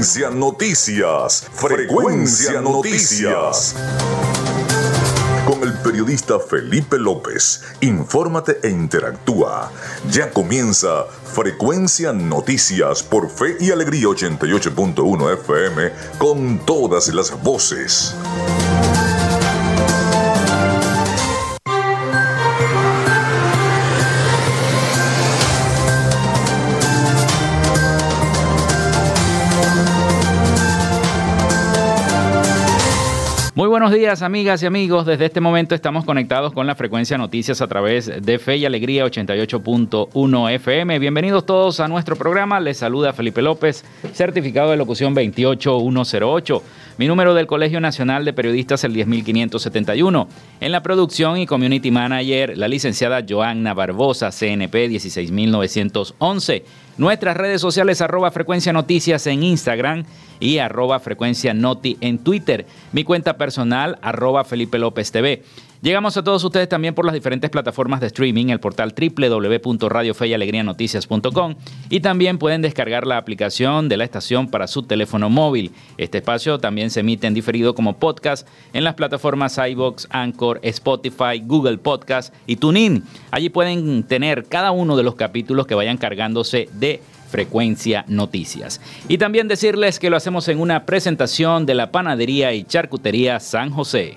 Frecuencia Noticias. Frecuencia Noticias. Con el periodista Felipe López. Infórmate e interactúa. Ya comienza Frecuencia Noticias por Fe y Alegría 88.1 FM con todas las voces. Buenos días, amigas y amigos. Desde este momento estamos conectados con la frecuencia noticias a través de Fe y Alegría 88.1 FM. Bienvenidos todos a nuestro programa. Les saluda Felipe López, certificado de locución 28108. Mi número del Colegio Nacional de Periodistas el 10571. En la producción y community manager, la licenciada Joanna Barbosa, CNP 16911. Nuestras redes sociales arroba frecuencia noticias en Instagram y arroba frecuencia noti en Twitter. Mi cuenta personal arroba Felipe López TV. Llegamos a todos ustedes también por las diferentes plataformas de streaming, el portal www.radiofeyalegrianoticias.com y también pueden descargar la aplicación de la estación para su teléfono móvil. Este espacio también se emite en diferido como podcast en las plataformas iBox, Anchor, Spotify, Google Podcast y TuneIn. Allí pueden tener cada uno de los capítulos que vayan cargándose de Frecuencia Noticias. Y también decirles que lo hacemos en una presentación de la Panadería y Charcutería San José.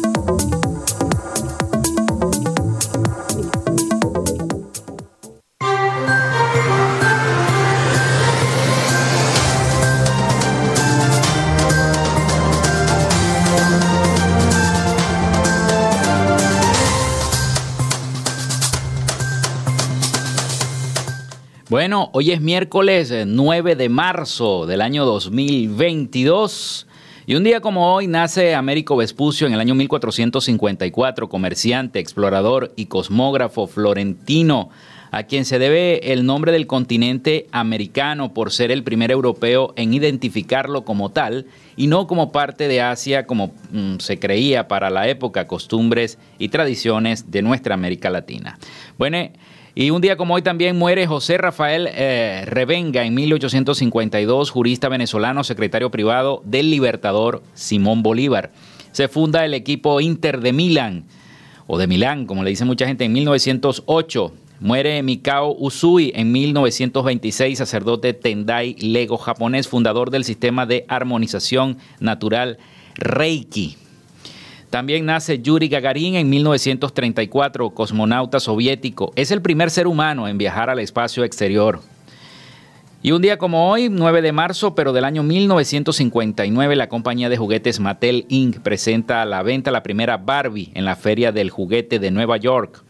Bueno, hoy es miércoles 9 eh, de marzo del año 2022. Y un día como hoy nace Américo Vespucio en el año 1454, comerciante, explorador y cosmógrafo florentino, a quien se debe el nombre del continente americano por ser el primer europeo en identificarlo como tal y no como parte de Asia como mm, se creía para la época, costumbres y tradiciones de nuestra América Latina. Bueno, y un día como hoy también muere José Rafael eh, Revenga en 1852, jurista venezolano, secretario privado del libertador Simón Bolívar. Se funda el equipo Inter de Milán, o de Milán, como le dice mucha gente, en 1908. Muere Mikao Usui en 1926, sacerdote Tendai Lego japonés, fundador del sistema de armonización natural Reiki. También nace Yuri Gagarin en 1934, cosmonauta soviético. Es el primer ser humano en viajar al espacio exterior. Y un día como hoy, 9 de marzo, pero del año 1959, la compañía de juguetes Mattel Inc. presenta a la venta la primera Barbie en la Feria del Juguete de Nueva York.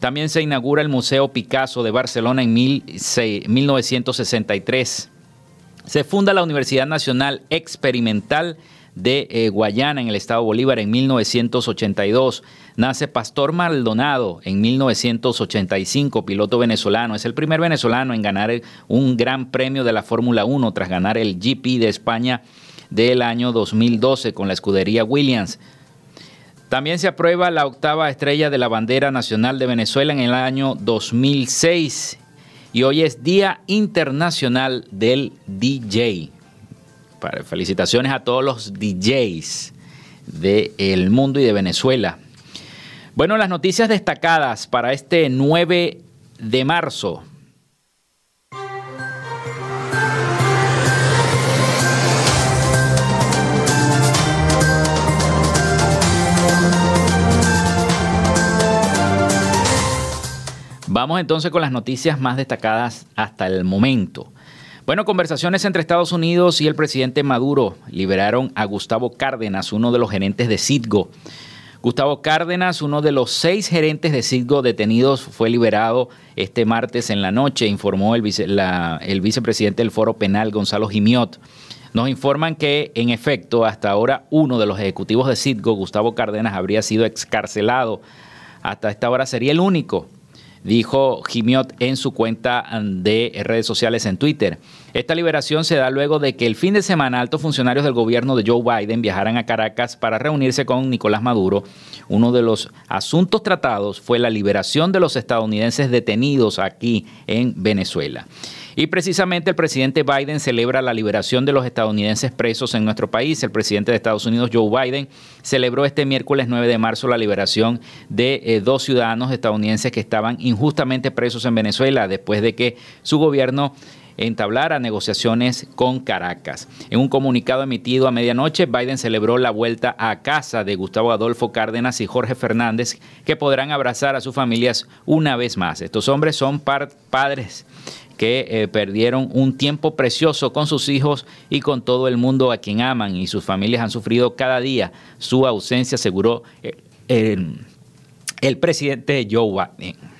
También se inaugura el Museo Picasso de Barcelona en 1963. Se funda la Universidad Nacional Experimental de eh, Guayana en el estado Bolívar en 1982. Nace Pastor Maldonado en 1985, piloto venezolano. Es el primer venezolano en ganar un gran premio de la Fórmula 1 tras ganar el GP de España del año 2012 con la escudería Williams. También se aprueba la octava estrella de la bandera nacional de Venezuela en el año 2006 y hoy es Día Internacional del DJ. Felicitaciones a todos los DJs del mundo y de Venezuela. Bueno, las noticias destacadas para este 9 de marzo. Vamos entonces con las noticias más destacadas hasta el momento. Bueno, conversaciones entre Estados Unidos y el presidente Maduro liberaron a Gustavo Cárdenas, uno de los gerentes de Citgo. Gustavo Cárdenas, uno de los seis gerentes de Citgo detenidos, fue liberado este martes en la noche, informó el, vicepresidente del Foro Penal, Gonzalo Gimiot. Nos informan que, en efecto, hasta ahora uno de los ejecutivos de Citgo, Gustavo Cárdenas, habría sido excarcelado. Hasta esta hora sería el único dijo Gimiot en su cuenta de redes sociales en Twitter. Esta liberación se da luego de que el fin de semana altos funcionarios del gobierno de Joe Biden viajaran a Caracas para reunirse con Nicolás Maduro. Uno de los asuntos tratados fue la liberación de los estadounidenses detenidos aquí en Venezuela. Y precisamente el presidente Biden celebra la liberación de los estadounidenses presos en nuestro país. El presidente de Estados Unidos, Joe Biden, celebró este miércoles 9 de marzo la liberación de eh, dos ciudadanos estadounidenses que estaban injustamente presos en Venezuela después de que su gobierno entablara negociaciones con Caracas. En un comunicado emitido a medianoche, Biden celebró la vuelta a casa de Gustavo Adolfo Cárdenas y Jorge Fernández, que podrán abrazar a sus familias una vez más. Estos hombres son padres que eh, perdieron un tiempo precioso con sus hijos y con todo el mundo a quien aman y sus familias han sufrido cada día su ausencia, aseguró eh, el, el presidente Joe Biden.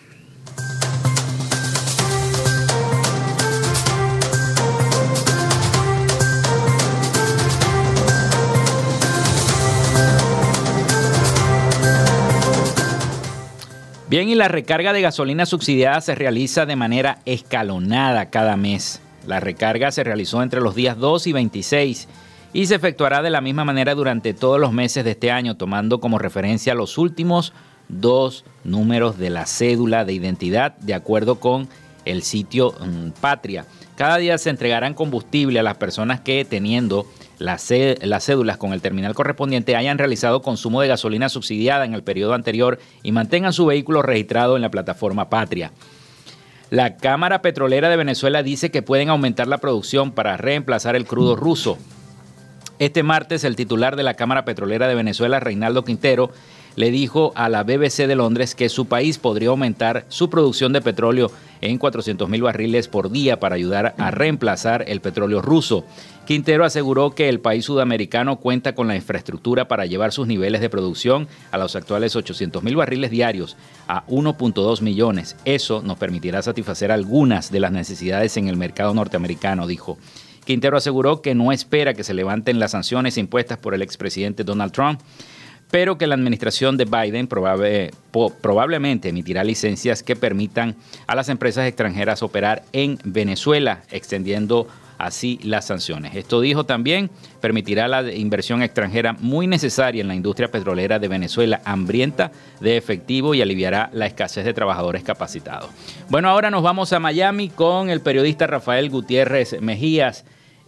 Bien, y la recarga de gasolina subsidiada se realiza de manera escalonada cada mes. La recarga se realizó entre los días 2 y 26 y se efectuará de la misma manera durante todos los meses de este año, tomando como referencia los últimos dos números de la cédula de identidad de acuerdo con el sitio mm, Patria. Cada día se entregarán combustible a las personas que teniendo las, cédulas con el terminal correspondiente hayan realizado consumo de gasolina subsidiada en el periodo anterior y mantengan su vehículo registrado en la plataforma Patria. La Cámara Petrolera de Venezuela dice que pueden aumentar la producción para reemplazar el crudo ruso. Este martes el titular de la Cámara Petrolera de Venezuela, Reinaldo Quintero, le dijo a la BBC de Londres que su país podría aumentar su producción de petróleo en 400 mil barriles por día para ayudar a reemplazar el petróleo ruso. Quintero aseguró que el país sudamericano cuenta con la infraestructura para llevar sus niveles de producción a los actuales 800 mil barriles diarios a 1.2 millones. Eso nos permitirá satisfacer algunas de las necesidades en el mercado norteamericano, dijo. Quintero aseguró que no espera que se levanten las sanciones impuestas por el expresidente Donald Trump pero que la administración de Biden probablemente emitirá licencias que permitan a las empresas extranjeras operar en Venezuela, extendiendo así las sanciones. Esto dijo también, permitirá la inversión extranjera muy necesaria en la industria petrolera de Venezuela, hambrienta de efectivo y aliviará la escasez de trabajadores capacitados. Bueno, ahora nos vamos a Miami con el periodista Rafael Gutiérrez Mejías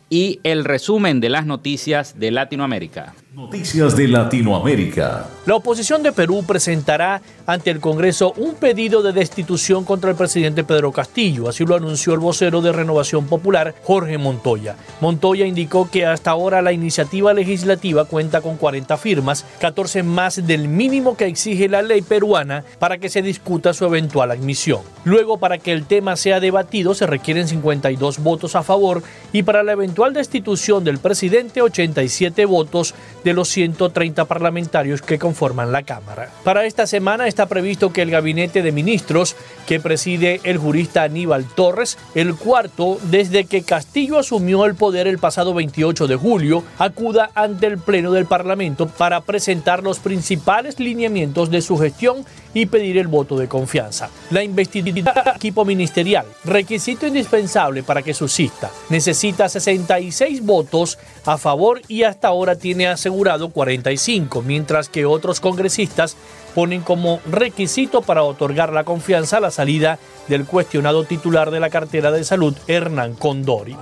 y el resumen de las noticias de Latinoamérica. Noticias de Latinoamérica. La oposición de Perú presentará ante el Congreso un pedido de destitución contra el presidente Pedro Castillo, así lo anunció el vocero de Renovación Popular, Jorge Montoya. Montoya indicó que hasta ahora la iniciativa legislativa cuenta con 40 firmas, 14 más del mínimo que exige la ley peruana para que se discuta su eventual admisión. Luego, para que el tema sea debatido, se requieren 52 votos a favor y para la eventual destitución del presidente, 87 votos de los 130 parlamentarios que conforman la Cámara. Para esta semana está previsto que el gabinete de ministros que preside el jurista Aníbal Torres, el cuarto desde que Castillo asumió el poder el pasado 28 de julio, acuda ante el Pleno del Parlamento para presentar los principales lineamientos de su gestión y pedir el voto de confianza. La investidura equipo ministerial, requisito indispensable para que subsista, necesita 66 votos a favor y hasta ahora tiene asegurado 45, mientras que otros congresistas ponen como requisito para otorgar la confianza la salida del cuestionado titular de la cartera de salud, Hernán Condori.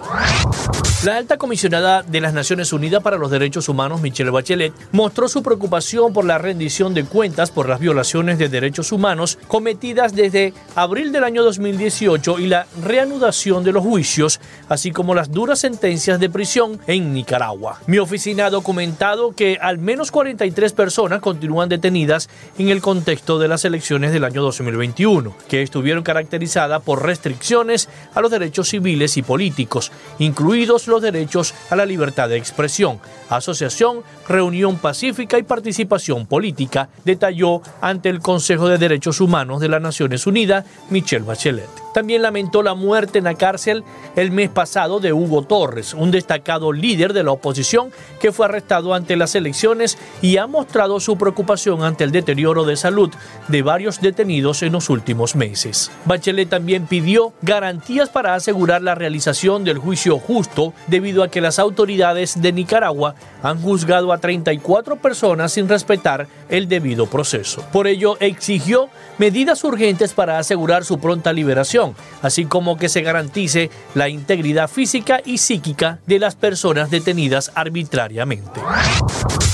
La alta comisionada de las Naciones Unidas para los Derechos Humanos, Michelle Bachelet, mostró su preocupación por la rendición de cuentas por las violaciones de derechos humanos cometidas desde abril del año 2018 y la reanudación de los juicios, así como las duras sentencias de prisión en Nicaragua. Mi oficina ha documentado que al menos 43 personas continúan detenidas en el contexto de las elecciones del año 2021, que estuvieron caracterizadas por restricciones a los derechos civiles y políticos, incluidos los derechos a la libertad de expresión, asociación, reunión pacífica y participación política, detalló ante el Consejo de Derechos Humanos de las Naciones Unidas Michelle Bachelet. También lamentó la muerte en la cárcel el mes pasado de Hugo Torres, un destacado líder de la oposición que fue arrestado ante las elecciones y ha mostrado su preocupación ante el deterioro de salud de varios detenidos en los últimos meses. Bachelet también pidió garantías para asegurar la realización del juicio justo debido a que las autoridades de Nicaragua han juzgado a 34 personas sin respetar el debido proceso. Por ello, exigió medidas urgentes para asegurar su pronta liberación, así como que se garantice la integridad física y psíquica de las personas detenidas arbitrariamente.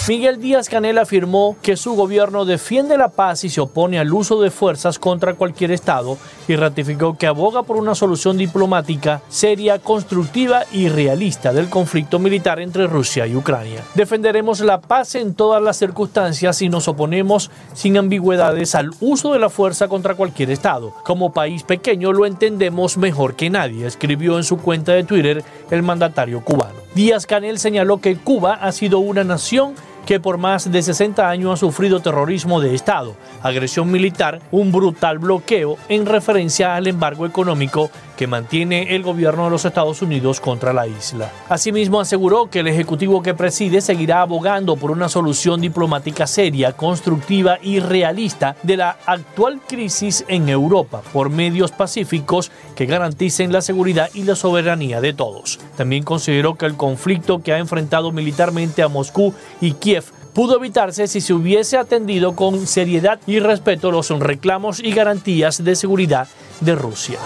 Miguel Díaz Canel afirmó que su gobierno defiende la paz y se opone al uso de fuerzas contra cualquier Estado y ratificó que aboga por una solución diplomática seria, constructiva y realista del conflicto militar entre Rusia y Ucrania. Defenderemos la paz en todas las circunstancias y nos oponemos sin ambigüedades al uso de la fuerza contra cualquier Estado. Como país pequeño lo entendemos mejor que nadie, escribió en su cuenta de Twitter el mandatario cubano. Díaz Canel señaló que Cuba ha sido una nación que por más de 60 años ha sufrido terrorismo de Estado, agresión militar, un brutal bloqueo en referencia al embargo económico que mantiene el gobierno de los Estados Unidos contra la isla. Asimismo, aseguró que el Ejecutivo que preside seguirá abogando por una solución diplomática seria, constructiva y realista de la actual crisis en Europa por medios pacíficos que garanticen la seguridad y la soberanía de todos. También consideró que el conflicto que ha enfrentado militarmente a Moscú y Kiev pudo evitarse si se hubiese atendido con seriedad y respeto los reclamos y garantías de seguridad de Rusia.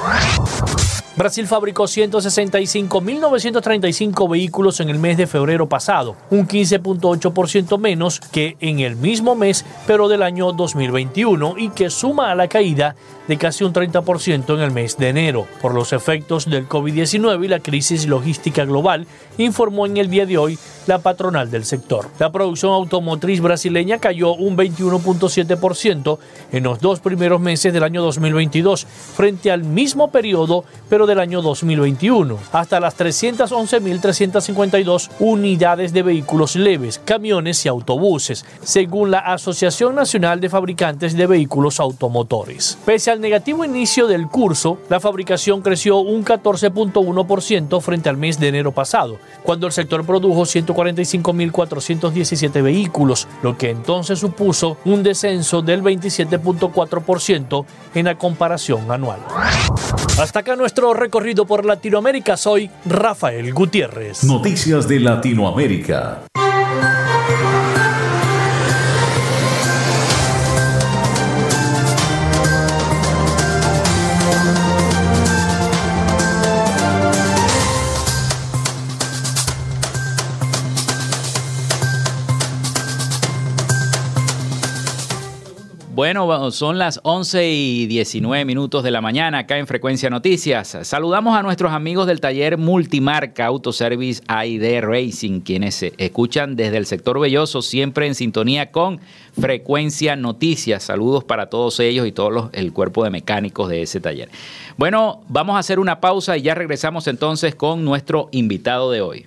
Brasil fabricó 165.935 vehículos en el mes de febrero pasado, un 15.8% menos que en el mismo mes, pero del año 2021, y que suma a la caída de casi un 30% en el mes de enero, por los efectos del COVID-19 y la crisis logística global, informó en el día de hoy la patronal del sector. La producción automotriz brasileña cayó un 21.7% en los dos primeros meses del año 2022, frente al mismo periodo, pero del año 2021, hasta las 311.352 unidades de vehículos leves, camiones y autobuses, según la Asociación Nacional de Fabricantes de Vehículos Automotores. Pese al negativo inicio del curso, la fabricación creció un 14.1% frente al mes de enero pasado, cuando el sector produjo 145.417 vehículos, lo que entonces supuso un descenso del 27.4% en la comparación anual. Hasta acá nuestro recorrido por Latinoamérica. Soy Rafael Gutiérrez. Noticias de Latinoamérica. Bueno, son las 11 y 19 minutos de la mañana acá en Frecuencia Noticias. Saludamos a nuestros amigos del taller Multimarca Autoservice AID Racing, quienes escuchan desde el sector Belloso, siempre en sintonía con Frecuencia Noticias. Saludos para todos ellos y todo el cuerpo de mecánicos de ese taller. Bueno, vamos a hacer una pausa y ya regresamos entonces con nuestro invitado de hoy.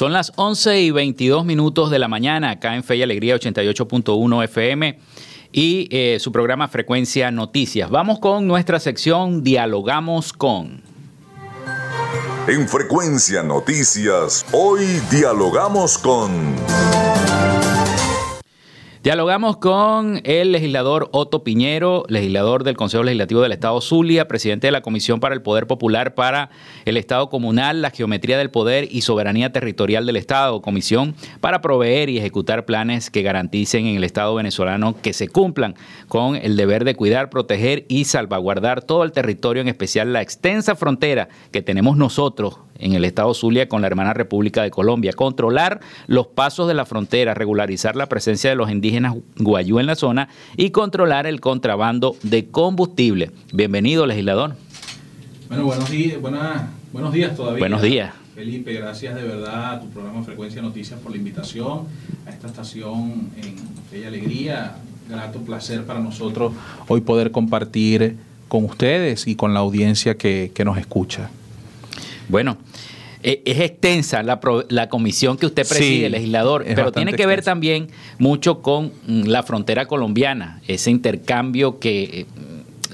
Son las 11 y 22 minutos de la mañana acá en Fe y Alegría 88.1 FM y eh, su programa Frecuencia Noticias. Vamos con nuestra sección Dialogamos con. En Frecuencia Noticias, hoy dialogamos con... Dialogamos con el legislador Otto Piñero, legislador del Consejo Legislativo del Estado Zulia, presidente de la Comisión para el Poder Popular para el Estado Comunal, la Geometría del Poder y Soberanía Territorial del Estado, comisión para proveer y ejecutar planes que garanticen en el Estado venezolano que se cumplan con el deber de cuidar, proteger y salvaguardar todo el territorio, en especial la extensa frontera que tenemos nosotros en el estado Zulia con la hermana República de Colombia, controlar los pasos de la frontera, regularizar la presencia de los indígenas guayú en la zona y controlar el contrabando de combustible. Bienvenido, legislador. Bueno, buenos días, buenos días todavía. Buenos días. Felipe, gracias de verdad a tu programa Frecuencia Noticias por la invitación a esta estación en y Alegría. Grato placer para nosotros hoy poder compartir con ustedes y con la audiencia que, que nos escucha. Bueno, es extensa la, comisión que usted preside, legislador, pero tiene que ver también mucho con mm, la frontera colombiana, ese intercambio que eh,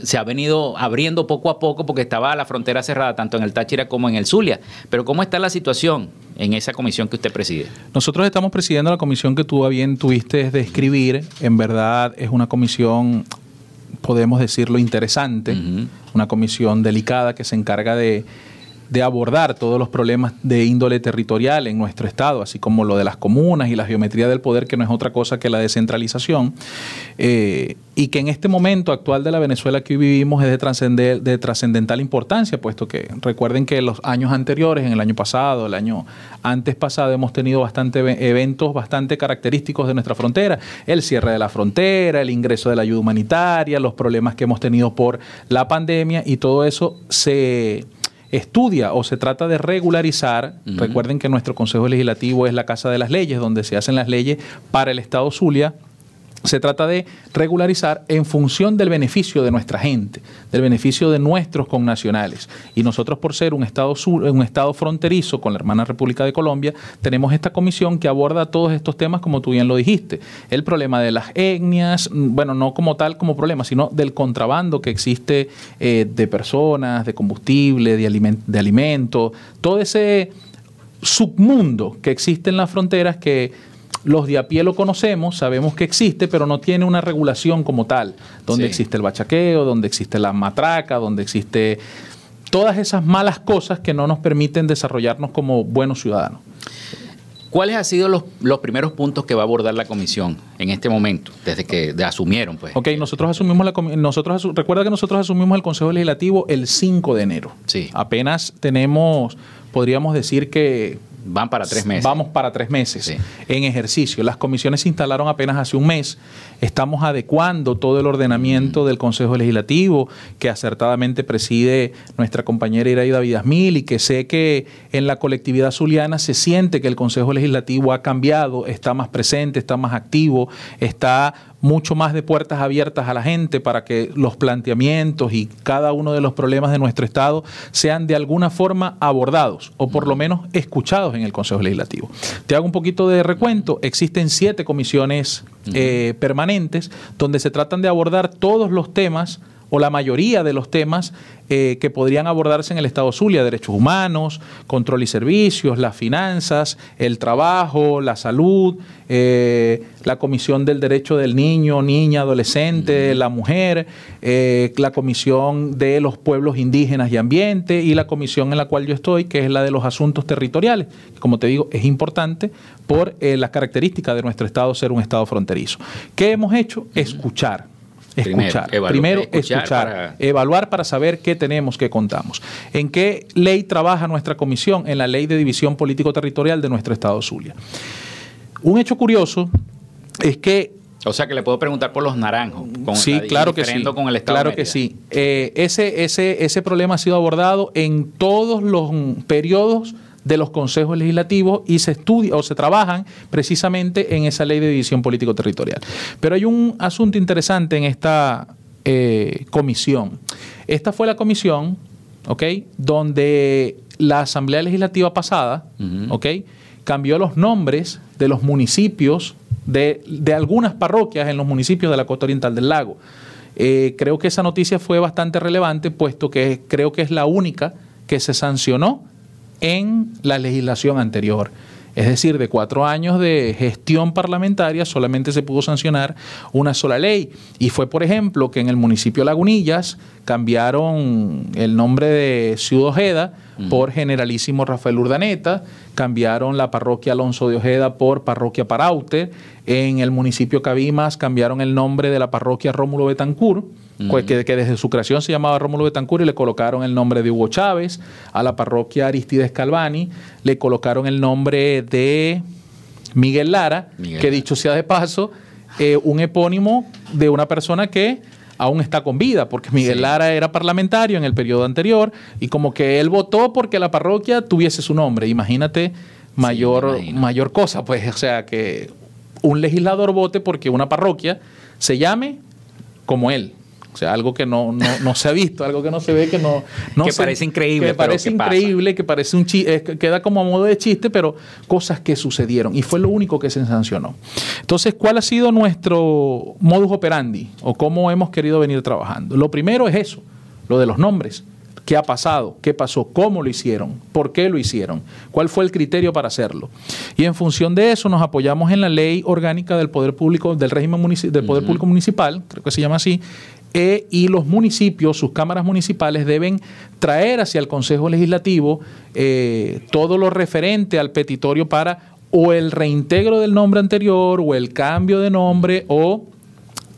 se ha venido abriendo poco a poco porque estaba la frontera cerrada tanto en el Táchira como en el Zulia. Pero ¿cómo está la situación en esa comisión que usted preside? Nosotros estamos presidiendo la comisión que tú bien tuviste de escribir. En verdad es una comisión, podemos decirlo, interesante, una comisión delicada que se encarga de de abordar todos los problemas de índole territorial en nuestro Estado, así como lo de las comunas y la geometría del poder, que no es otra cosa que la descentralización, eh, y que en este momento actual de la Venezuela que hoy vivimos es de, de trascendental importancia, puesto que recuerden que los años anteriores, en el año pasado, el año antes pasado, hemos tenido bastante eventos bastante característicos de nuestra frontera, el cierre de la frontera, el ingreso de la ayuda humanitaria, los problemas que hemos tenido por la pandemia, y todo eso se estudia o se trata de regularizar, recuerden que nuestro Consejo Legislativo es la Casa de las Leyes, donde se hacen las leyes para el Estado Zulia, se trata de regularizar en función del beneficio de nuestra gente, del beneficio de nuestros connacionales. Y nosotros, por ser un estado, un estado fronterizo con la hermana República de Colombia, tenemos esta comisión que aborda todos estos temas, como tú bien lo dijiste. El problema de las etnias, mm, bueno, no como tal como problema, sino del contrabando que existe eh, de personas, de combustible, de, de alimentos, todo ese submundo que existe en las fronteras que los de a pie lo conocemos, sabemos que existe, pero no tiene una regulación como tal, donde existe el bachaqueo, donde existe la matraca, donde existe todas esas malas cosas que no nos permiten desarrollarnos como buenos ciudadanos. ¿Cuáles han sido los, primeros puntos que va a abordar la comisión en este momento, desde que asumieron? Pues? Ok, nosotros asumimos la nosotros recuerda que nosotros asumimos el Consejo Legislativo el 5 de enero. Sí. Apenas tenemos, podríamos decir que Van para tres meses. Vamos para tres meses en ejercicio. Las comisiones se instalaron apenas hace un mes. Estamos adecuando todo el ordenamiento mm. del Consejo Legislativo que acertadamente preside nuestra compañera Iraida Vidasmil y que sé que en la colectividad zuliana se siente que el Consejo Legislativo ha cambiado, está más presente, está más activo, está mucho más de puertas abiertas a la gente para que los planteamientos y cada uno de los problemas de nuestro Estado sean de alguna forma abordados o por lo menos escuchados en el Consejo Legislativo. Te hago un poquito de recuento. Existen siete comisiones eh, permanentes donde se tratan de abordar todos los temas o la mayoría de los temas eh, que podrían abordarse en el Estado Zulia, derechos humanos, control y servicios, las finanzas, el trabajo, la salud, eh, la Comisión del Derecho del Niño, Niña, Adolescente, la Mujer, eh, la Comisión de los Pueblos Indígenas y Ambiente y la comisión en la cual yo estoy, que es la de los asuntos territoriales, que como te digo es importante por las características de nuestro Estado ser un Estado fronterizo. ¿Qué hemos hecho? Escuchar escuchar. Primero, escuchar, evaluar para saber qué tenemos, qué contamos. ¿En qué ley trabaja nuestra comisión? En la ley de división político-territorial de nuestro Estado Zulia. Un hecho curioso es que o sea que le puedo preguntar por los naranjos. Con sí, claro que sí. Con el Estado claro que sí. Eh, ese, ese, ese problema ha sido abordado en todos los periodos de los consejos legislativos y se estudia o se trabajan precisamente en esa ley de división político-territorial. Pero hay un asunto interesante en esta eh, comisión. Esta fue la comisión, ¿ok? Donde la Asamblea Legislativa pasada, ¿ok? Cambió los nombres de los municipios, de, algunas parroquias en los municipios de la costa oriental del lago. Eh, creo que esa noticia fue bastante relevante, puesto que creo que es la única que se sancionó en la legislación anterior. Es decir, de cuatro años de gestión parlamentaria solamente se pudo sancionar una sola ley. Y fue, por ejemplo, que en el municipio Lagunillas cambiaron el nombre de Ciudad Ojeda por Generalísimo Rafael Urdaneta, cambiaron la parroquia Alonso de Ojeda por Parroquia Paraute, en el municipio Cabimas cambiaron el nombre de la parroquia Rómulo Betancur que, desde su creación se llamaba Rómulo Betancur y le colocaron el nombre de Hugo Chávez, a la parroquia Aristides Calvani. Le colocaron el nombre de Miguel Lara, que dicho sea de paso, eh, un epónimo de una persona que aún está con vida, porque Miguel Lara era parlamentario en el periodo anterior y como que él votó porque la parroquia tuviese su nombre. Imagínate mayor, mayor cosa, pues, o sea, que un legislador vote porque una parroquia se llame como él. O sea, algo que no, no, se ha visto, algo que no se ve, que no... no que parece increíble. Que parece increíble, que parece un chiste, queda como a modo de chiste, pero cosas que sucedieron. Y fue lo único que se sancionó. Entonces, ¿cuál ha sido nuestro modus operandi o cómo hemos querido venir trabajando? Lo primero es eso, lo de los nombres. ¿Qué ha pasado? ¿Qué pasó? ¿Cómo lo hicieron? ¿Por qué lo hicieron? ¿Cuál fue el criterio para hacerlo? Y en función de eso nos apoyamos en la ley orgánica del Poder Público, del régimen del Poder Público Municipal, creo que se llama así, e, y los municipios, sus cámaras municipales, deben traer hacia el Consejo Legislativo eh, todo lo referente al petitorio para o el reintegro del nombre anterior o el cambio de nombre o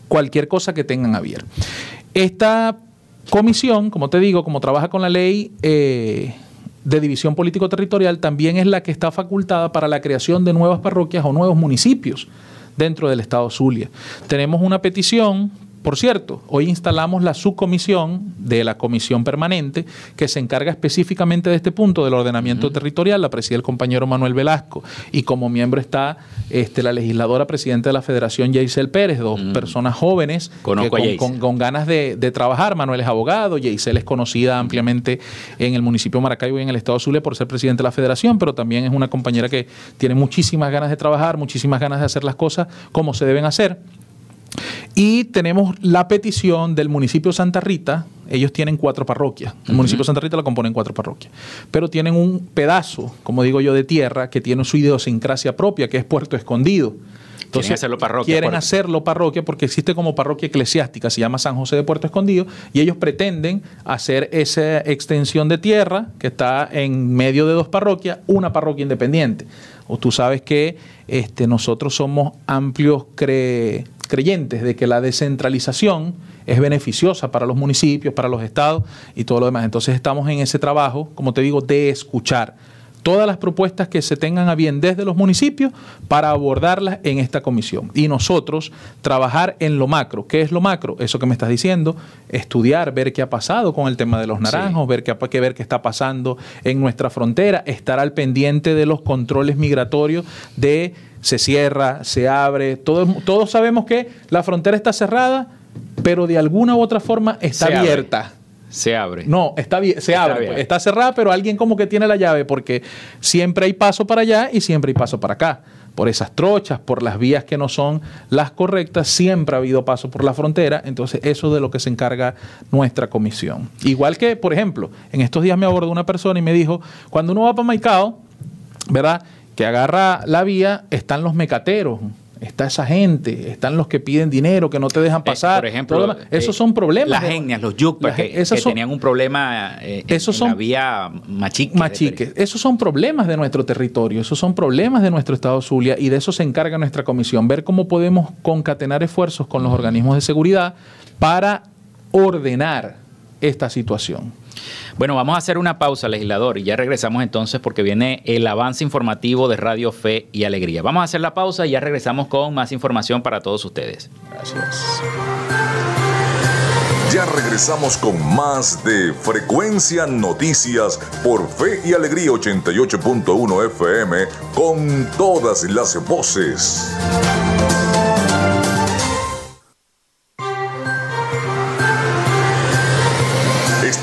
cualquier cosa que tengan a. Esta comisión, como te digo, como trabaja con la ley eh, de división político-territorial, también es la que está facultada para la creación de nuevas parroquias o nuevos municipios dentro del Estado Zulia. Tenemos una petición por cierto, hoy instalamos la subcomisión de la comisión permanente que se encarga específicamente de este punto del ordenamiento territorial, la preside el compañero Manuel Velasco. Y como miembro está este, la legisladora presidenta de la Federación, Yaisel Pérez, dos personas jóvenes con, ganas de, trabajar. Manuel es abogado, Yaisel es conocida ampliamente en el municipio de Maracaibo y en el estado de Zulia por ser presidente de la Federación, pero también es una compañera que tiene muchísimas ganas de trabajar, muchísimas ganas de hacer las cosas como se deben hacer. Y tenemos la petición del municipio de Santa Rita. Ellos tienen cuatro parroquias. El municipio de Santa Rita lo componen cuatro parroquias. Pero tienen un pedazo, como digo yo, de tierra que tiene su idiosincrasia propia, que es Puerto Escondido. Entonces, quieren hacerlo parroquia. Quieren hacerlo parroquia porque existe como parroquia eclesiástica, se llama San José de Puerto Escondido, y ellos pretenden hacer esa extensión de tierra que está en medio de dos parroquias, una parroquia independiente. O tú sabes que este, nosotros somos amplios cre creyentes de que la descentralización es beneficiosa para los municipios, para los estados y todo lo demás. Entonces estamos en ese trabajo, como te digo, de escuchar todas las propuestas que se tengan a bien desde los municipios para abordarlas en esta comisión. Y nosotros trabajar en lo macro. ¿Qué es lo macro? Eso que me estás diciendo, estudiar, ver qué ha pasado con el tema de los naranjos, ver qué, ver qué está pasando en nuestra frontera, estar al pendiente de los controles migratorios de se cierra, se abre, todos, todos sabemos que la frontera está cerrada, pero de alguna u otra forma está abierta. Se abre. No, está se abre. pues. Está cerrada, pero alguien como que tiene la llave porque siempre hay paso para allá y siempre hay paso para acá. Por esas trochas, por las vías que no son las correctas, siempre ha habido paso por la frontera. Entonces, eso es de lo que se encarga nuestra comisión. Igual que, por ejemplo, en estos días me abordó una persona y me dijo, cuando uno va para Maicao, ¿verdad? Que agarra la vía, están los mecateros está esa gente, están los que piden dinero, que no te dejan eh, pasar. por ejemplo, esos son problemas. Las etnias, los yucpas, que, tenían un problema eh, esos son, la vía machique. Machique. Esos son problemas de nuestro territorio, esos son problemas de nuestro Estado Zulia y de eso se encarga nuestra comisión, ver cómo podemos concatenar esfuerzos con los organismos de seguridad para ordenar esta situación. Bueno, vamos a hacer una pausa, legislador, y ya regresamos entonces porque viene el avance informativo de Radio Fe y Alegría. Vamos a hacer la pausa y ya regresamos con más información para todos ustedes. Gracias. Ya regresamos con más de Frecuencia Noticias por Fe y Alegría 88.1 FM con todas las voces.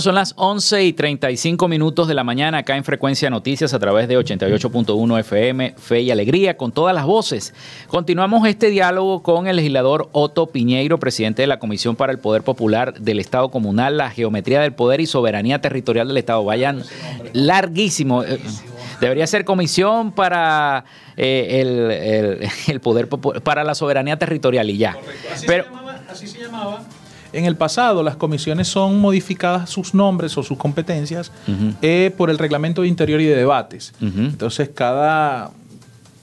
Bueno, son las 11 y 35 minutos de la mañana acá en Frecuencia Noticias a través de 88.1 FM, Fe y Alegría, con todas las voces. Continuamos este diálogo con el legislador Otto Piñeiro, presidente de la Comisión para el Poder Popular del Estado Comunal, la Geometría del Poder y Soberanía Territorial del Estado. Vayan larguísimo. Eh, debería ser comisión para eh, el, poder para la soberanía territorial y ya. Pero, así se llamaba en el pasado las comisiones son modificadas sus nombres o sus competencias eh, por el reglamento de interior y de debates. Entonces cada,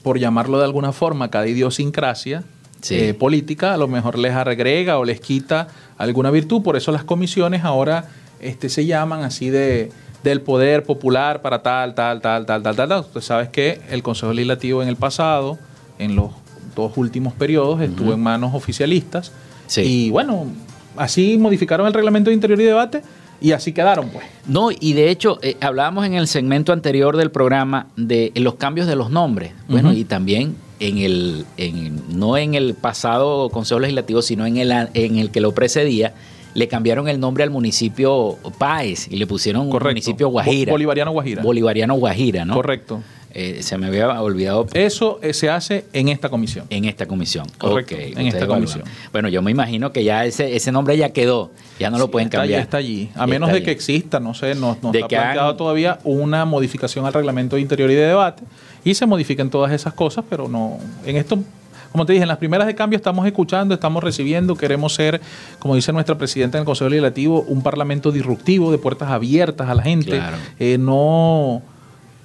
por llamarlo de alguna forma, cada idiosincrasia eh, política a lo mejor les agrega o les quita alguna virtud. Por eso las comisiones ahora este, se llaman así de del poder popular para tal, tal, tal, tal, tal, tal. Usted sabe que el Consejo Legislativo en el pasado, en los dos últimos periodos, estuvo en manos oficialistas. Y bueno, así modificaron el reglamento de interior y debate y así quedaron, pues. No, y de hecho, eh, hablábamos en el segmento anterior del programa de los cambios de los nombres. Bueno, y también en el, no en el pasado Consejo Legislativo, sino en el, en el que lo precedía, le cambiaron el nombre al municipio Páez y le pusieron municipio Guajira. Bolivariano Guajira. Bolivariano Guajira, ¿no? Correcto. Eh, se me había olvidado. Eso eh, se hace en esta comisión. En esta comisión. Correcto. en esta comisión. Bueno, yo me imagino que ya ese, ese nombre ya quedó. Ya no lo pueden cambiar. Ya está allí. A menos de que exista, no sé, no, no está planteado todavía una modificación al reglamento de interior y de debate. Y se modifiquen todas esas cosas, pero no. En esto como te dije, en las primeras de cambio estamos escuchando, estamos recibiendo, queremos ser, como dice nuestra presidenta en el Consejo Legislativo, un parlamento disruptivo, de puertas abiertas a la gente. Eh, no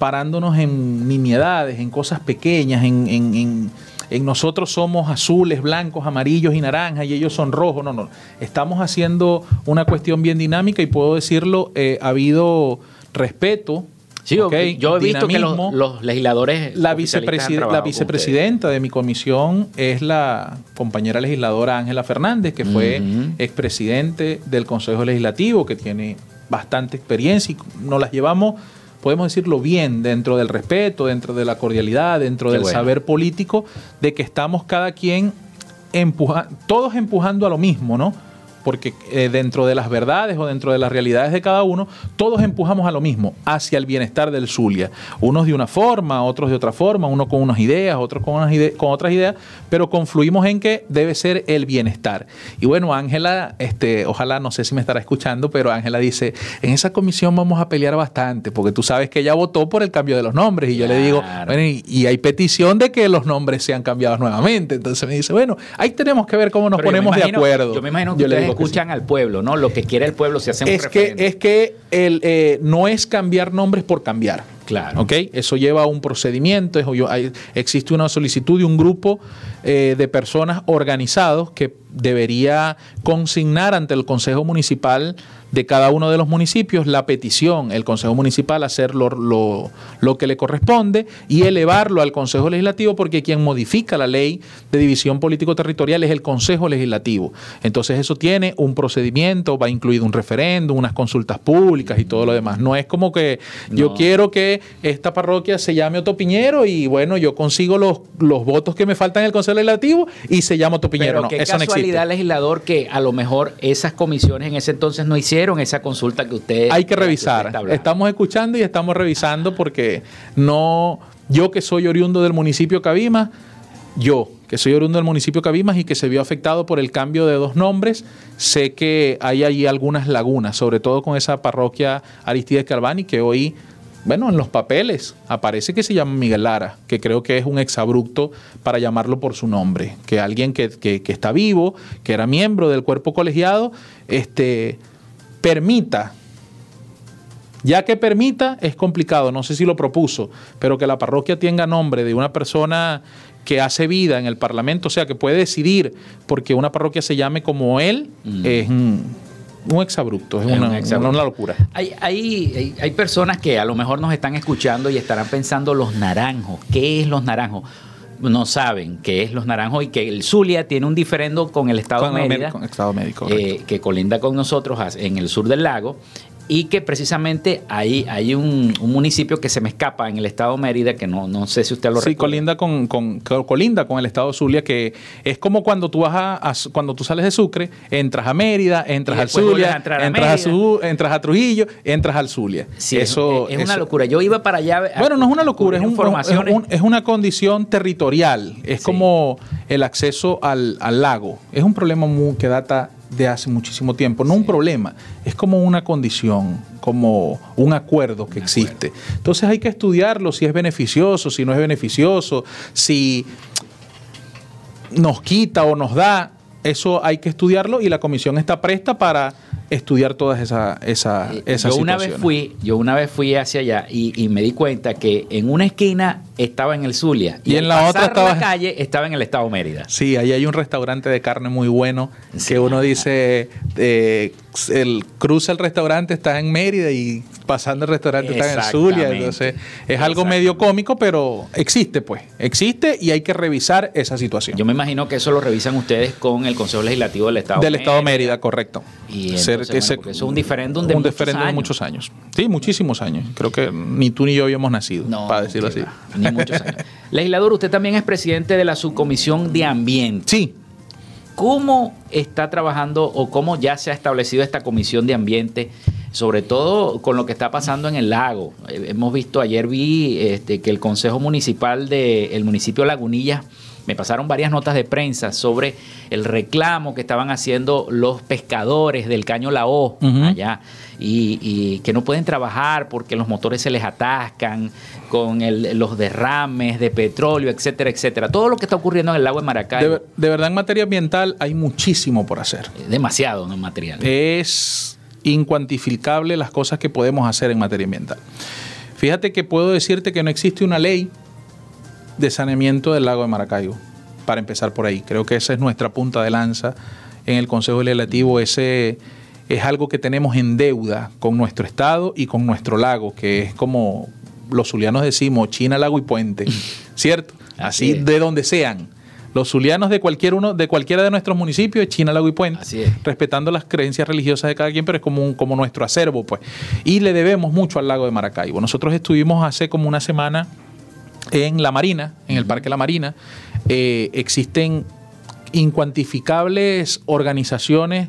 parándonos en nimiedades, en cosas pequeñas, en, en, en, nosotros somos azules, blancos, amarillos y naranjas y ellos son rojos. No, no. Estamos haciendo una cuestión bien dinámica y puedo decirlo, eh, ha habido respeto. Sí, yo he visto que los, legisladores. La, la vicepresidenta de mi comisión es la compañera legisladora Ángela Fernández, que fue expresidente del Consejo Legislativo, que tiene bastante experiencia y nos las llevamos podemos decirlo bien, dentro del respeto, dentro de la cordialidad, dentro del saber político, de que estamos cada quien empujando, todos empujando a lo mismo, ¿no? Porque eh, dentro de las verdades o dentro de las realidades de cada uno, todos empujamos a lo mismo, hacia el bienestar del Zulia. Unos de una forma, otros de otra forma, uno con unas ideas, otros con, unas con otras ideas, pero confluimos en que debe ser el bienestar. Y bueno, Ángela, este, ojalá, no sé si me estará escuchando, pero Ángela dice, en esa comisión vamos a pelear bastante, porque tú sabes que ella votó por el cambio de los nombres, y yo le digo, bueno, y, hay petición de que los nombres sean cambiados nuevamente. Entonces me dice, bueno, ahí tenemos que ver cómo nos ponemos de acuerdo. Yo me imagino que escuchan al pueblo, ¿no? Lo que quiere el pueblo se hace un es que Es que el, eh, no es cambiar nombres por cambiar. Claro. ¿Ok? Eso lleva a un procedimiento, existe una solicitud de un grupo eh, de personas organizados que debería consignar ante el Consejo Municipal de cada uno de los municipios la petición, el Consejo Municipal hacer lo, que le corresponde y elevarlo al Consejo Legislativo porque quien modifica la ley de división político-territorial es el Consejo Legislativo. Entonces eso tiene un procedimiento, va incluido un referéndum, unas consultas públicas y todo lo demás. No es como que yo quiero que esta parroquia se llame Otopiñero y bueno, yo consigo los, los votos que me faltan en el Consejo Legislativo y se llama Otopiñero. no, eso no existe legislador que a lo mejor esas comisiones en ese entonces no hicieron esa consulta que usted... Hay que revisar. estamos escuchando y estamos revisando porque no... Yo que soy oriundo del municipio Cabimas, yo que soy oriundo del municipio Cabimas y que se vio afectado por el cambio de dos nombres, sé que hay allí algunas lagunas, sobre todo con esa parroquia Aristides Carvani que hoy bueno, en los papeles aparece que se llama Miguel Lara, que creo que es un exabrupto para llamarlo por su nombre, que alguien que, está vivo, que era miembro del cuerpo colegiado, este, permita, ya que permita, es complicado, no sé si lo propuso, pero que la parroquia tenga nombre de una persona que hace vida en el Parlamento, o sea, que puede decidir porque una parroquia se llame como él, mm. es un exabrupto, es, una, locura. Hay, hay, hay, personas que a lo mejor nos están escuchando y estarán pensando los naranjos. ¿Qué es los naranjos? No saben qué es los naranjos y que el Zulia tiene un diferendo con el Estado de Mérida, Estado Médico, eh, que colinda con nosotros en el sur del lago y que precisamente hay, hay un, municipio que se me escapa en el estado Mérida, que no, no sé si usted lo sí, colinda con, con, colinda con el estado Zulia, que es como cuando tú vas a, cuando tú sales de Sucre, entras a Mérida, entras al Zulia, entras, a entras a Trujillo, entras al Zulia. Sí, eso, es, una locura. Yo iba para allá. bueno, no es una locura, es, un, es, una condición territorial. Es como el acceso al, al lago. Es un problema muy, que data de hace muchísimo tiempo. No un problema, es como una condición, como un acuerdo que existe. Entonces hay que estudiarlo si es beneficioso, si no es beneficioso, si nos quita o nos da. Eso hay que estudiarlo y la comisión está presta para estudiar todas esas esa, esa yo una vez fui Yo una vez fui hacia allá y, me di cuenta que en una esquina estaba en el Zulia y, en la otra estaba en la calle estaba en el estado Mérida. Sí, ahí hay un restaurante de carne muy bueno que uno dice eh, el cruza el restaurante está en Mérida y pasando el restaurante está en Zulia, entonces es algo medio cómico, pero existe pues, existe y hay que revisar esa situación. Yo me imagino que eso lo revisan ustedes con el Consejo Legislativo del Estado del Estado Mérida, correcto. Y eso es un diferéndum de, un muchos, años. de muchos años. Sí, muchísimos años. Creo que ni tú ni yo habíamos nacido, para decirlo así. Ni muchos años. Legislador, usted también es presidente de la subcomisión de ambiente. Sí. ¿Cómo está trabajando o cómo ya se ha establecido esta comisión de ambiente? sobre todo con lo que está pasando en el lago. Eh, hemos visto, ayer vi este, que el Consejo Municipal del municipio Lagunilla me pasaron varias notas de prensa sobre el reclamo que estaban haciendo los pescadores del caño Lao allá y, que no pueden trabajar porque los motores se les atascan con los derrames de petróleo, etcétera, etcétera. Todo lo que está ocurriendo en el lago de Maracay. De, verdad, en materia ambiental hay muchísimo por hacer. Demasiado en material. Es incuantificable las cosas que podemos hacer en materia ambiental. Fíjate que puedo decirte que no existe una ley de saneamiento del lago de Maracaibo, para empezar por ahí. Creo que esa es nuestra punta de lanza en el Consejo Legislativo. Ese es algo que tenemos en deuda con nuestro Estado y con nuestro lago, que es como los zulianos decimos, China, lago y puente, ¿cierto? Así, de donde sean. Los zulianos de cualquier uno, de cualquiera de nuestros municipios, China, Lago y Puente, respetando las creencias religiosas de cada quien, pero es como, un, como nuestro acervo, pues. Y le debemos mucho al lago de Maracaibo. Nosotros estuvimos hace como una semana en la Marina, en el Parque La Marina, eh, existen incuantificables organizaciones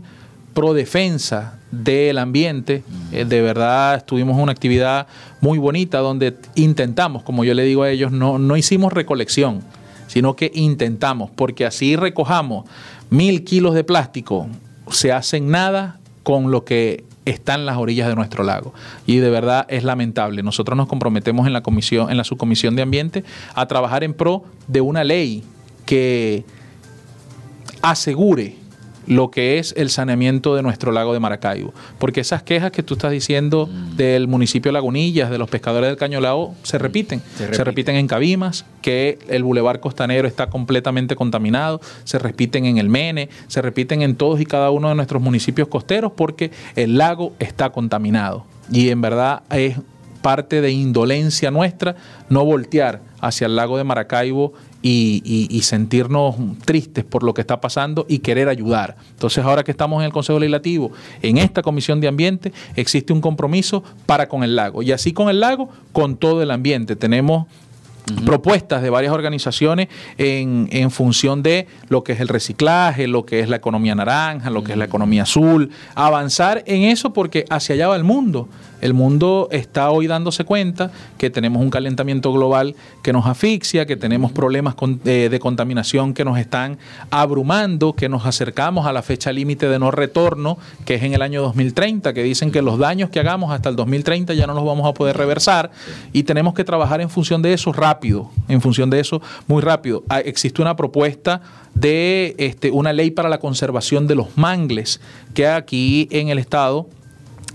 pro defensa del ambiente. Eh, de verdad, estuvimos en una actividad muy bonita donde intentamos, como yo le digo a ellos, no, no hicimos recolección, sino que intentamos, porque así recojamos mil kilos de plástico, se hacen nada con lo que está en las orillas de nuestro lago. Y de verdad es lamentable. Nosotros nos comprometemos en la comisión, en la subcomisión de ambiente, a trabajar en pro de una ley que asegure lo que es el saneamiento de nuestro lago de Maracaibo. Porque esas quejas que tú estás diciendo Mm. del municipio de Lagunillas, de los pescadores del Cañolao, se repiten. Se repiten en Cabimas, que el bulevar costanero está completamente contaminado, se repiten en el Mene, se repiten en todos y cada uno de nuestros municipios costeros porque el lago está contaminado. Y en verdad es parte de indolencia nuestra no voltear hacia el lago de Maracaibo y, y- y sentirnos tristes por lo que está pasando y querer ayudar. Entonces ahora que estamos en el Consejo Legislativo, en esta Comisión de Ambiente, existe un compromiso para con el lago. Y así con el lago, con todo el ambiente. Tenemos propuestas de varias organizaciones en, en función de lo que es el reciclaje, lo que es la economía naranja, lo que es la economía azul, avanzar en eso porque hacia allá va el mundo. El mundo está hoy dándose cuenta que tenemos un calentamiento global que nos asfixia, que tenemos problemas con- de, de contaminación que nos están abrumando, que nos acercamos a la fecha límite de no retorno, que es en el año 2030, que dicen que los daños que hagamos hasta el 2030 ya no los vamos a poder reversar y tenemos que trabajar en función de eso rápido, en función de eso muy rápido. Ah, Existe una propuesta de este, una ley para la conservación de los mangles que aquí en el estado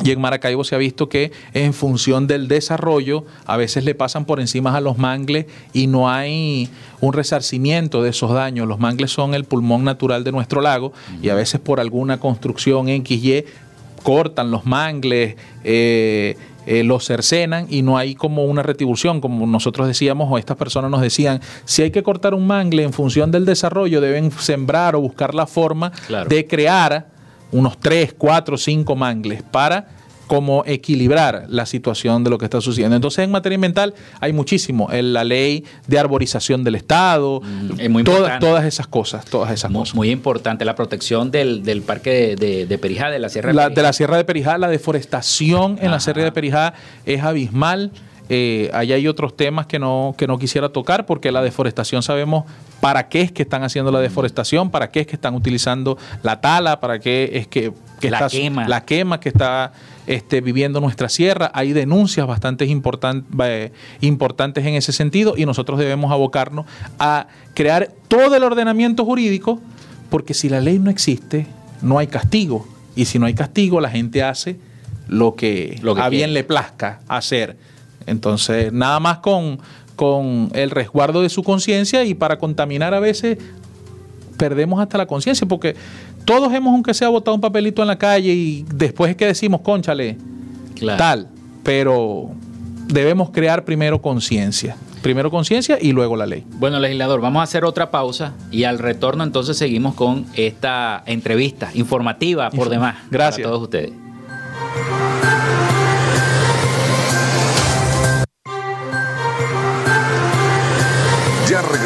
y en Maracaibo se ha visto que en función del desarrollo a veces le pasan por encima a los mangles y no hay un resarcimiento de esos daños. Los mangles son el pulmón natural de nuestro lago y a veces por alguna construcción XY cortan los mangles, eh, eh, los cercenan y no hay como una retribución, como nosotros decíamos o estas personas nos decían, si hay que cortar un mangle en función del desarrollo, deben sembrar o buscar la forma Claro. de crear unos 3, 4, 5 mangles para como equilibrar la situación de lo que está sucediendo. Entonces, en materia ambiental hay muchísimo. En la ley de arborización del Estado, Mm, es muy todas, todas esas cosas, todas esas cosas. Muy importante, la protección del, del parque de, de, de Perijá, de la Sierra La- de Perijá. la Sierra de Perijá, la deforestación en la. Sierra de Perijá es abismal. Eh, allá hay otros temas que no, que no quisiera tocar porque la deforestación sabemos para qué es que están haciendo la deforestación, para qué es que están utilizando la tala, para qué es que, que La está- quema. la quema que está este, viviendo nuestra sierra. Hay denuncias bastante importan- eh, importantes en ese sentido y nosotros debemos abocarnos a crear todo el ordenamiento jurídico porque si la ley no existe, no hay castigo. Y si no hay castigo, la gente hace lo que, Lo que a bien quiere. le plazca hacer. Entonces, nada más con, con el resguardo de su conciencia y para contaminar a veces perdemos hasta la conciencia, porque todos hemos, aunque sea, botado un papelito en la calle y después es que decimos, conchale, Claro. tal, pero debemos crear primero conciencia. Primero conciencia y luego la ley. Bueno, legislador, vamos a hacer otra pausa y al retorno entonces seguimos con esta entrevista informativa por demás. Gracias. Para todos ustedes.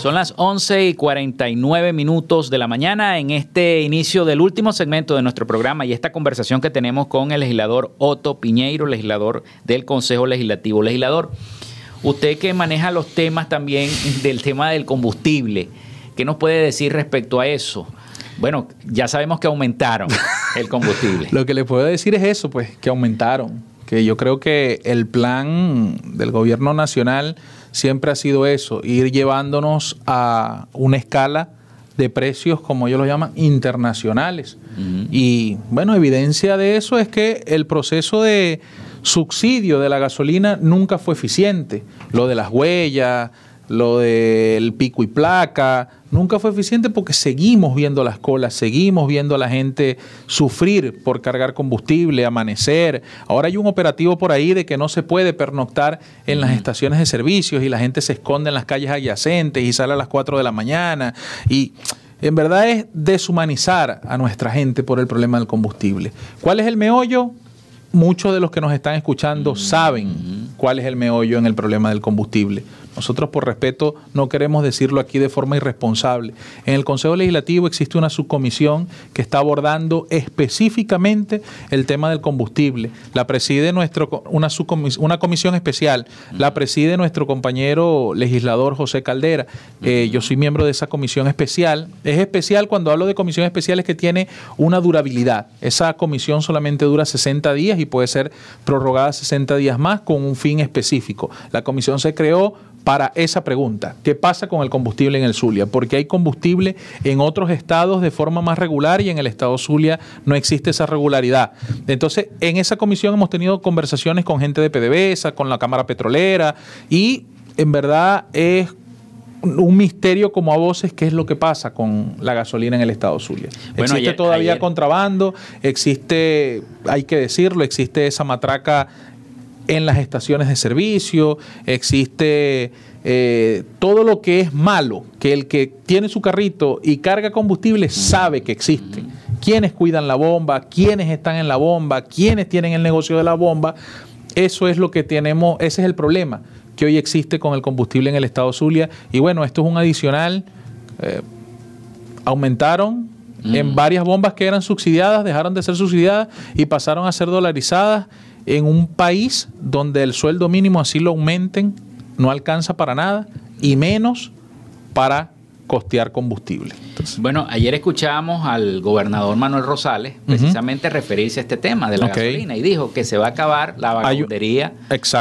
Son las 11 y 49 minutos de la mañana en este inicio del último segmento de nuestro programa y esta conversación que tenemos con el legislador Otto Piñeiro, legislador del Consejo Legislativo. Legislador, usted que maneja los temas también del tema del combustible, ¿qué nos puede decir respecto a eso? Bueno, ya sabemos que aumentaron el combustible. Lo que le puedo decir es eso, pues, que aumentaron. Que yo creo que el plan del gobierno nacional siempre ha sido eso, ir llevándonos a una escala de precios, como ellos lo llaman, internacionales. Y bueno, evidencia de eso es que el proceso de subsidio de la gasolina nunca fue eficiente. Lo de las huellas, lo del pico y placa, nunca fue eficiente porque seguimos viendo las colas, seguimos viendo a la gente sufrir por cargar combustible, amanecer. Ahora hay un operativo por ahí de que no se puede pernoctar en las estaciones de servicios y la gente se esconde en las calles adyacentes y sale a las 4 de la mañana. Y en verdad es deshumanizar a nuestra gente por el problema del combustible. ¿Cuál es el meollo? Muchos de los que nos están escuchando saben cuál es el meollo en el problema del combustible. Nosotros por respeto no queremos decirlo aquí de forma irresponsable. En el Consejo Legislativo existe una subcomisión que está abordando específicamente el tema del combustible. La preside nuestro una comisión especial. La preside nuestro compañero legislador José Caldera. Eh, yo soy miembro de esa comisión especial. Es especial cuando hablo de comisión especial es que tiene una durabilidad. Esa comisión solamente dura 60 días y puede ser prorrogada 60 días más con un fin específico. La comisión se creó para esa pregunta. ¿Qué pasa con el combustible en el Zulia? Porque hay combustible en otros estados de forma más regular y en el estado Zulia no existe esa regularidad. Entonces, en esa comisión hemos tenido conversaciones con gente de PDVSA, con la Cámara Petrolera y en verdad es un misterio como a voces qué es lo que pasa con la gasolina en el estado Zulia. existe todavía contrabando, existe, hay que decirlo, existe esa matraca en las estaciones de servicio, existe eh, todo lo que es malo, que el que tiene su carrito y carga combustible sabe que existe. Quiénes cuidan la bomba, quiénes están en la bomba, quiénes tienen el negocio de la bomba. Eso es lo que tenemos, ese es el problema que hoy existe con el combustible en el estado Zulia. Y bueno, esto es un adicional. Eh, aumentaron en varias bombas que eran subsidiadas, dejaron de ser subsidiadas y pasaron a ser dolarizadas en un país donde el sueldo mínimo así lo aumenten no alcanza para nada y menos para costear combustible. bueno, ayer escuchábamos al gobernador Manuel Rosales precisamente referirse a este tema de la gasolina y dijo que se va a acabar la vagabundería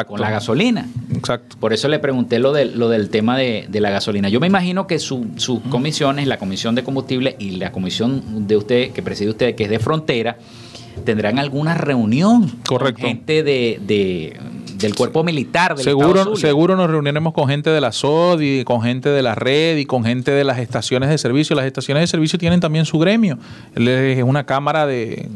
con la gasolina. Exacto. Por eso le pregunté lo, de, lo del tema de, la gasolina. Yo me imagino que sus comisiones, la comisión de combustible y la comisión de usted, que preside usted, que es de frontera, tendrán alguna reunión Correcto. con gente de, del cuerpo militar del seguro seguro nos reuniremos con gente de la SODI con gente de la red y con gente de las estaciones de servicio. Las estaciones de servicio tienen también su gremio. Es una cámara de,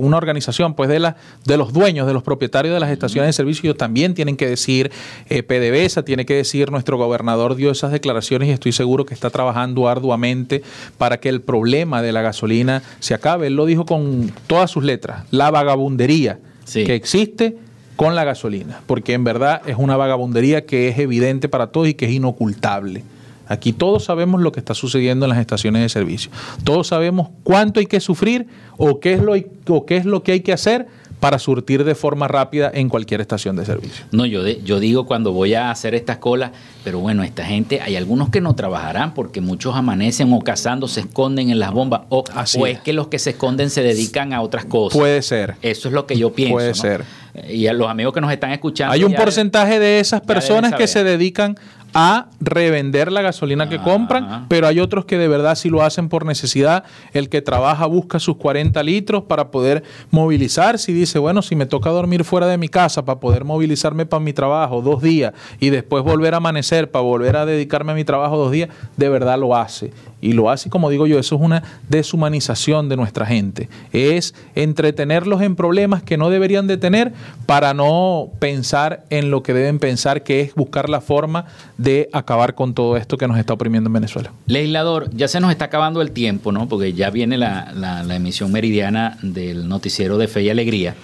una organización pues de la, de los dueños de los propietarios de las estaciones de servicio. También tienen que decir eh, PDVSA tiene que decir nuestro gobernador dio esas declaraciones y estoy seguro que está trabajando arduamente para que el problema de la gasolina se acabe. Él lo dijo con todas sus letras. La vagabundería que existe con la gasolina, porque en verdad es una vagabundería que es evidente para todos y que es inocultable. Aquí todos sabemos lo que está sucediendo en las estaciones de servicio. Todos sabemos cuánto hay que sufrir o qué es lo, o qué es lo que hay que hacer para surtir de forma rápida en cualquier estación de servicio. No, yo, yo digo cuando voy a hacer estas colas, pero bueno, esta gente, hay algunos que no trabajarán porque muchos amanecen o cazando, se esconden en las bombas, o, es. que los que se esconden se dedican a otras cosas. Puede ser. Eso es lo que yo pienso. Puede ser. Y a los amigos que nos están escuchando. Hay un porcentaje de esas personas que se dedican a revender la gasolina que compran, pero hay otros que de verdad sí lo hacen por necesidad. El que trabaja busca sus 40 litros para poder movilizarse y dice, bueno, si me toca dormir fuera de mi casa para poder movilizarme para mi trabajo dos días y después volver a amanecer para volver a dedicarme a mi trabajo dos días, de verdad lo hace. Y lo hace, como digo yo, eso es una deshumanización de nuestra gente. Es entretenerlos en problemas que no deberían de tener para no pensar en lo que deben pensar, que es buscar la forma de acabar con todo esto que nos está oprimiendo en Venezuela. Legislador, ya se nos está acabando el tiempo, ¿no? Porque ya viene la, emisión meridiana del noticiero de Fe y Alegría.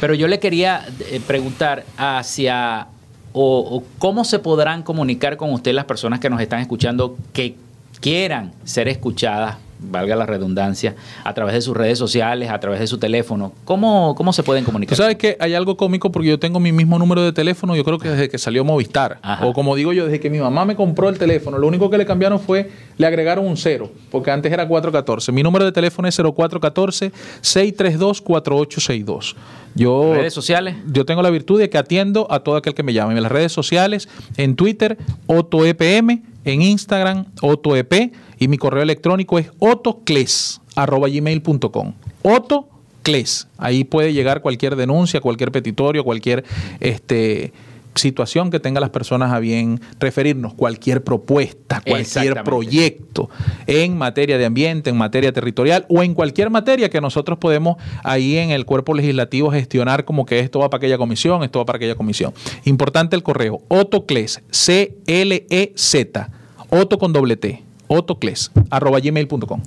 Pero yo le quería eh, preguntar hacia o, cómo se podrán comunicar con usted las personas que nos están escuchando que quieran ser escuchadas, valga la redundancia, a través de sus redes sociales, a través de su teléfono, ¿cómo, cómo se pueden comunicar? ¿Sabes que hay algo cómico porque yo tengo mi mismo número de teléfono, yo creo que desde que salió Movistar, o como digo yo, desde que mi mamá me compró el teléfono, lo único que le cambiaron fue, le agregaron un cero, porque antes era 414. Mi número de teléfono es 0414-632-4862. Yo, ¿Redes sociales? Yo tengo la virtud de que atiendo a todo aquel que me llame. En las redes sociales, en Twitter, OtoEPM, en Instagram, OtoEP, y mi correo electrónico es otocles.gmail.com. Otocles. Ahí puede llegar cualquier denuncia, cualquier petitorio, cualquier este, situación que tengan las personas a bien referirnos, cualquier propuesta, cualquier proyecto en materia de ambiente, en materia territorial o en cualquier materia que nosotros podemos ahí en el cuerpo legislativo gestionar como que esto va para aquella comisión, esto va para aquella comisión. Importante el correo, otocles, C-L-E-Z, Otto con doble T, otocles, arroba gmail.com.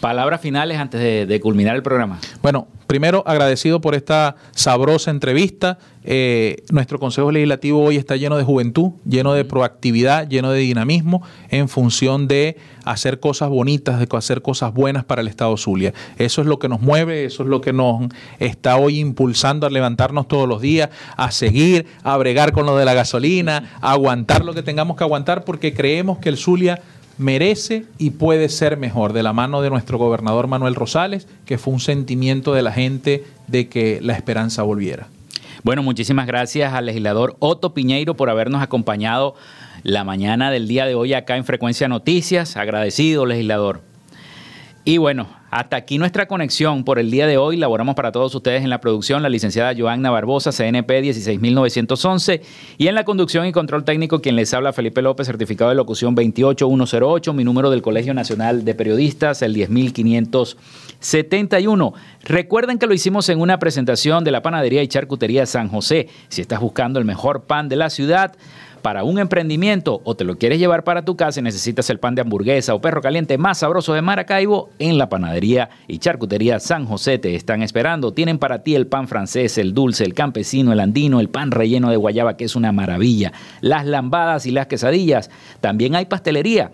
Palabras finales antes de, culminar el programa. Bueno, primero agradecido por esta sabrosa entrevista. Eh, nuestro Consejo Legislativo hoy está lleno de juventud, lleno de proactividad, lleno de dinamismo en función de hacer cosas bonitas, de hacer cosas buenas para el Estado Zulia. Eso es lo que nos mueve, eso es lo que nos está hoy impulsando a levantarnos todos los días, a seguir, a bregar con lo de la gasolina, a aguantar lo que tengamos que aguantar porque creemos que el Zulia merece y puede ser mejor de la mano de nuestro gobernador Manuel Rosales, que fue un sentimiento de la gente de que la esperanza volviera. Bueno, muchísimas gracias al legislador Otto Piñeiro por habernos acompañado la mañana del día de hoy acá en Frecuencia Noticias. Agradecido, legislador. Y bueno, hasta aquí nuestra conexión por el día de hoy. Laboramos para todos ustedes en la producción la licenciada Joanna Barbosa, CNP 16911, y en la conducción y control técnico quien les habla Felipe López, certificado de locución 28108, mi número del Colegio Nacional de Periodistas, el 10571. Recuerden que lo hicimos en una presentación de la panadería y charcutería San José. Si estás buscando el mejor pan de la ciudad, para un emprendimiento o te lo quieres llevar para tu casa y necesitas el pan de hamburguesa o perro caliente más sabroso de Maracaibo, en la panadería y charcutería San José te están esperando. Tienen para ti el pan francés, el dulce, el campesino, el andino, el pan relleno de guayaba que es una maravilla, las lambadas y las quesadillas. También hay pastelería.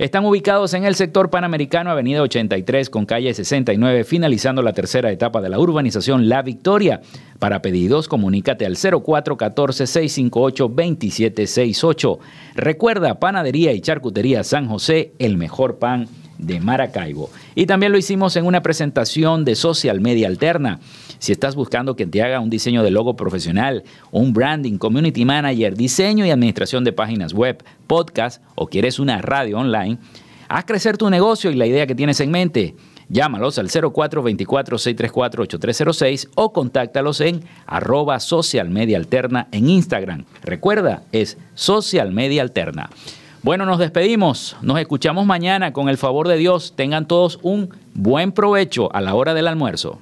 Están ubicados en el sector panamericano, Avenida 83 con calle 69, finalizando la tercera etapa de la urbanización La Victoria. Para pedidos, comunícate al 0414-658-2768. Recuerda, Panadería y Charcutería San José, el mejor pan de Maracaibo. Y también lo hicimos en una presentación de Social Media Alterna. Si estás buscando que te haga un diseño de logo profesional, un branding, community manager, diseño y administración de páginas web, podcast o quieres una radio online, haz crecer tu negocio y la idea que tienes en mente. Llámalos al 0424-634-8306 o contáctalos en arroba social media alterna en Instagram. Recuerda, es social media alterna. Bueno, nos despedimos. Nos escuchamos mañana con el favor de Dios. Tengan todos un buen provecho a la hora del almuerzo.